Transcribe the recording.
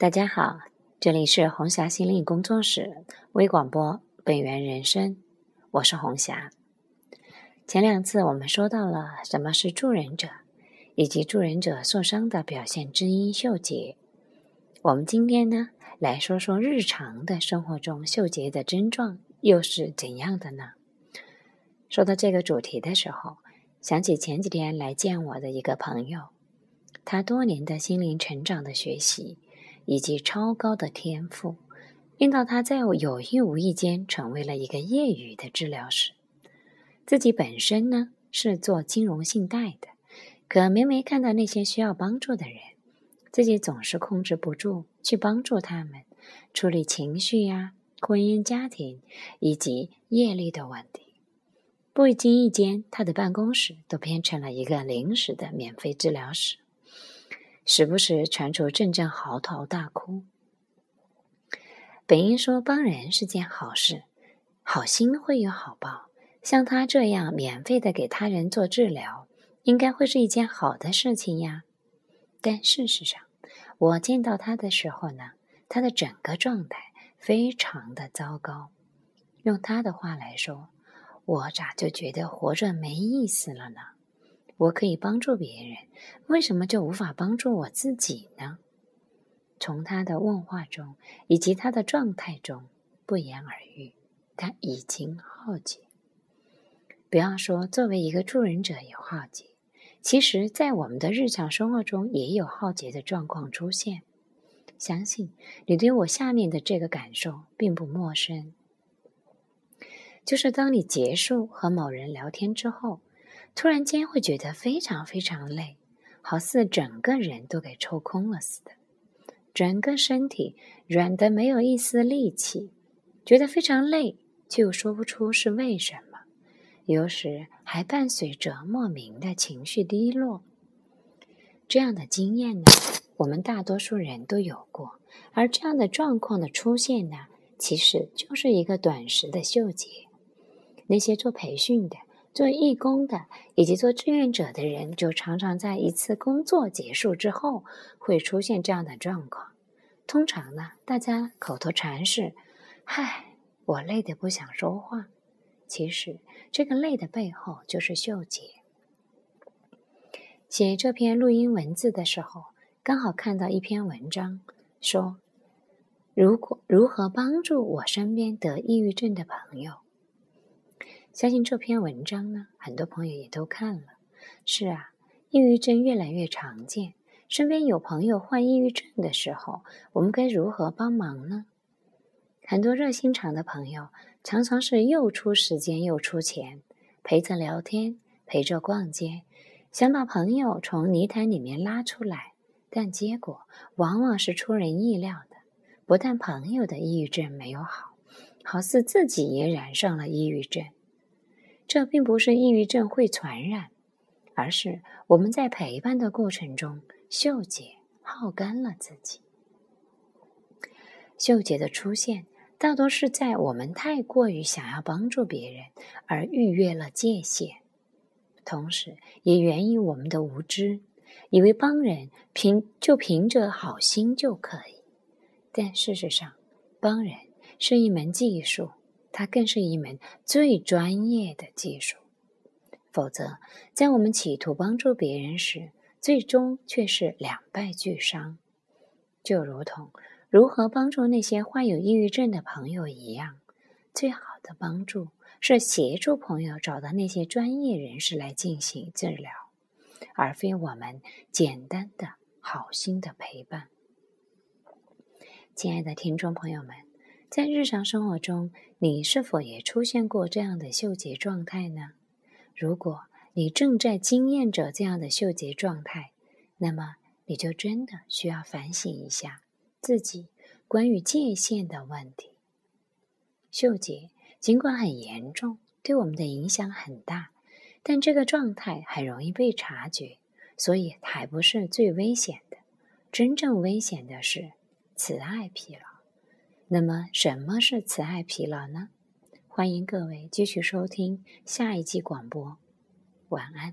大家好，这里是红霞心灵工作室微广播本源人生，我是红霞。前两次我们说到了什么是助人者，以及助人者受伤的表现之一——嗅结。我们今天呢，来说说日常的生活中嗅结的症状又是怎样的呢？说到这个主题的时候，想起前几天来见我的一个朋友，他多年的心灵成长的学习。以及超高的天赋，令到他在有意无意间成为了一个业余的治疗师。自己本身呢是做金融信贷的，可每每看到那些需要帮助的人，自己总是控制不住去帮助他们处理情绪呀、婚姻家庭以及业力的问题。不经意间，他的办公室都变成了一个临时的免费治疗室。时不时传出阵阵嚎啕大哭。本应说帮人是件好事，好心会有好报。像他这样免费的给他人做治疗，应该会是一件好的事情呀。但事实上，我见到他的时候呢，他的整个状态非常的糟糕。用他的话来说，我咋就觉得活着没意思了呢？我可以帮助别人，为什么就无法帮助我自己呢？从他的问话中以及他的状态中，不言而喻，他已经耗竭。不要说作为一个助人者有耗竭，其实在我们的日常生活中也有耗竭的状况出现。相信你对我下面的这个感受并不陌生，就是当你结束和某人聊天之后。突然间会觉得非常非常累，好似整个人都给抽空了似的，整个身体软的没有一丝力气，觉得非常累，却又说不出是为什么。有时还伴随着莫名的情绪低落。这样的经验呢，我们大多数人都有过。而这样的状况的出现呢，其实就是一个短时的秀结。那些做培训的。做义工的以及做志愿者的人，就常常在一次工作结束之后会出现这样的状况。通常呢，大家口头禅是：“嗨，我累得不想说话。”其实，这个累的背后就是嗅觉。写这篇录音文字的时候，刚好看到一篇文章，说如果如何帮助我身边得抑郁症的朋友。相信这篇文章呢，很多朋友也都看了。是啊，抑郁症越来越常见。身边有朋友患抑郁症的时候，我们该如何帮忙呢？很多热心肠的朋友常常是又出时间又出钱，陪着聊天，陪着逛街，想把朋友从泥潭里面拉出来，但结果往往是出人意料的。不但朋友的抑郁症没有好，好似自己也染上了抑郁症。这并不是抑郁症会传染，而是我们在陪伴的过程中，秀姐耗干了自己。秀姐的出现，大多是在我们太过于想要帮助别人而逾越了界限，同时也源于我们的无知，以为帮人凭就凭着好心就可以。但事实上，帮人是一门技术。它更是一门最专业的技术，否则，在我们企图帮助别人时，最终却是两败俱伤。就如同如何帮助那些患有抑郁症的朋友一样，最好的帮助是协助朋友找到那些专业人士来进行治疗，而非我们简单的好心的陪伴。亲爱的听众朋友们。在日常生活中，你是否也出现过这样的嗅觉状态呢？如果你正在经验着这样的嗅觉状态，那么你就真的需要反省一下自己关于界限的问题。嗅觉尽管很严重，对我们的影响很大，但这个状态很容易被察觉，所以还不是最危险的。真正危险的是慈爱疲劳。那么，什么是慈爱疲劳呢？欢迎各位继续收听下一季广播。晚安。